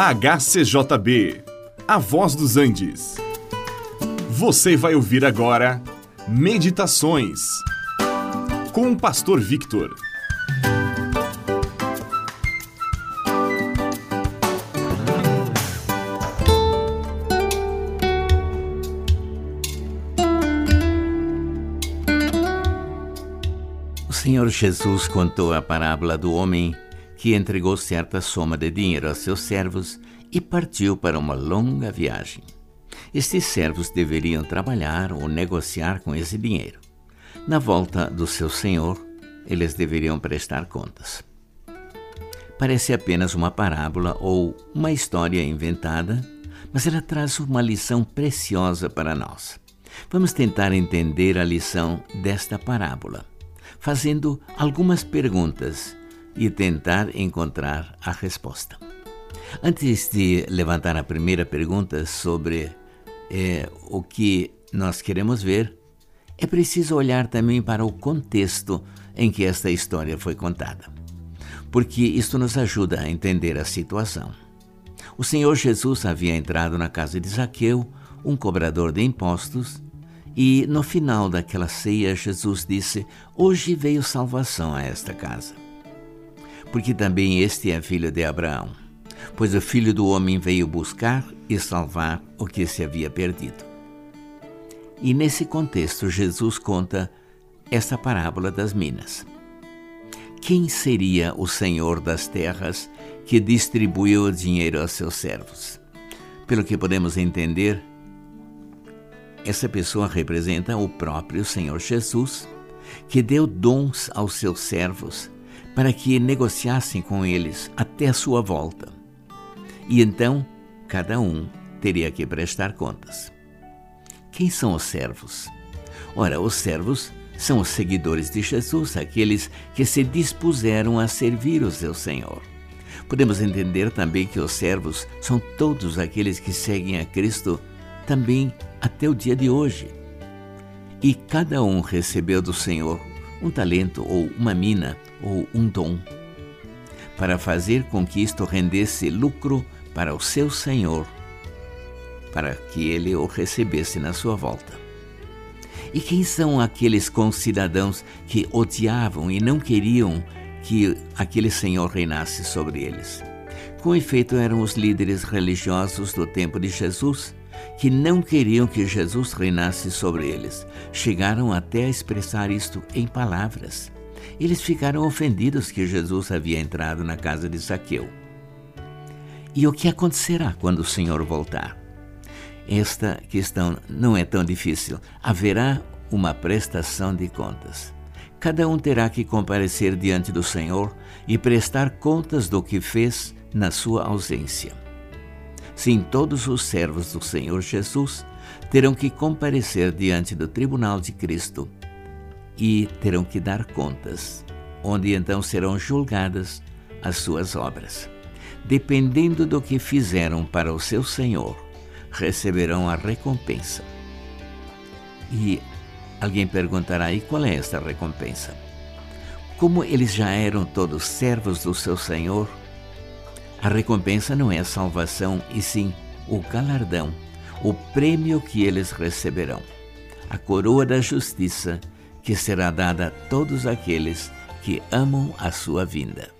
HCJB, A Voz dos Andes. Você vai ouvir agora Meditações com o Pastor Victor. O Senhor Jesus contou a parábola do homem que entregou certa soma de dinheiro aos seus servos e partiu para uma longa viagem. Estes servos deveriam trabalhar ou negociar com esse dinheiro. Na volta do seu senhor, eles deveriam prestar contas. Parece apenas uma parábola ou uma história inventada, mas ela traz uma lição preciosa para nós. Vamos tentar entender a lição desta parábola, fazendo algumas perguntas e tentar encontrar a resposta. Antes de levantar a primeira pergunta sobre é, o que nós queremos ver, é preciso olhar também para o contexto em que esta história foi contada, porque isto nos ajuda a entender a situação. O Senhor Jesus havia entrado na casa de Zaqueu, um cobrador de impostos, e no final daquela ceia, Jesus disse: Hoje veio salvação a esta casa porque também este é filho de Abraão. Pois o filho do homem veio buscar e salvar o que se havia perdido. E nesse contexto, Jesus conta esta parábola das minas. Quem seria o senhor das terras que distribuiu o dinheiro aos seus servos? Pelo que podemos entender, essa pessoa representa o próprio Senhor Jesus, que deu dons aos seus servos para que negociassem com eles até a sua volta. E então cada um teria que prestar contas. Quem são os servos? Ora, os servos são os seguidores de Jesus, aqueles que se dispuseram a servir o seu Senhor. Podemos entender também que os servos são todos aqueles que seguem a Cristo também até o dia de hoje. E cada um recebeu do Senhor um talento ou uma mina ou um dom, para fazer com que isto rendesse lucro para o seu senhor, para que ele o recebesse na sua volta. E quem são aqueles concidadãos que odiavam e não queriam que aquele senhor reinasse sobre eles? Com efeito, eram os líderes religiosos do tempo de Jesus que não queriam que Jesus reinasse sobre eles. Chegaram até a expressar isto em palavras. Eles ficaram ofendidos que Jesus havia entrado na casa de Zaqueu. E o que acontecerá quando o Senhor voltar? Esta questão não é tão difícil. Haverá uma prestação de contas. Cada um terá que comparecer diante do Senhor e prestar contas do que fez na sua ausência. Sim, todos os servos do Senhor Jesus terão que comparecer diante do tribunal de Cristo e terão que dar contas, onde então serão julgadas as suas obras. Dependendo do que fizeram para o seu Senhor, receberão a recompensa. E alguém perguntará: e qual é esta recompensa? Como eles já eram todos servos do seu Senhor, a recompensa não é a salvação, e sim o galardão, o prêmio que eles receberão, a coroa da justiça que será dada a todos aqueles que amam a sua vinda.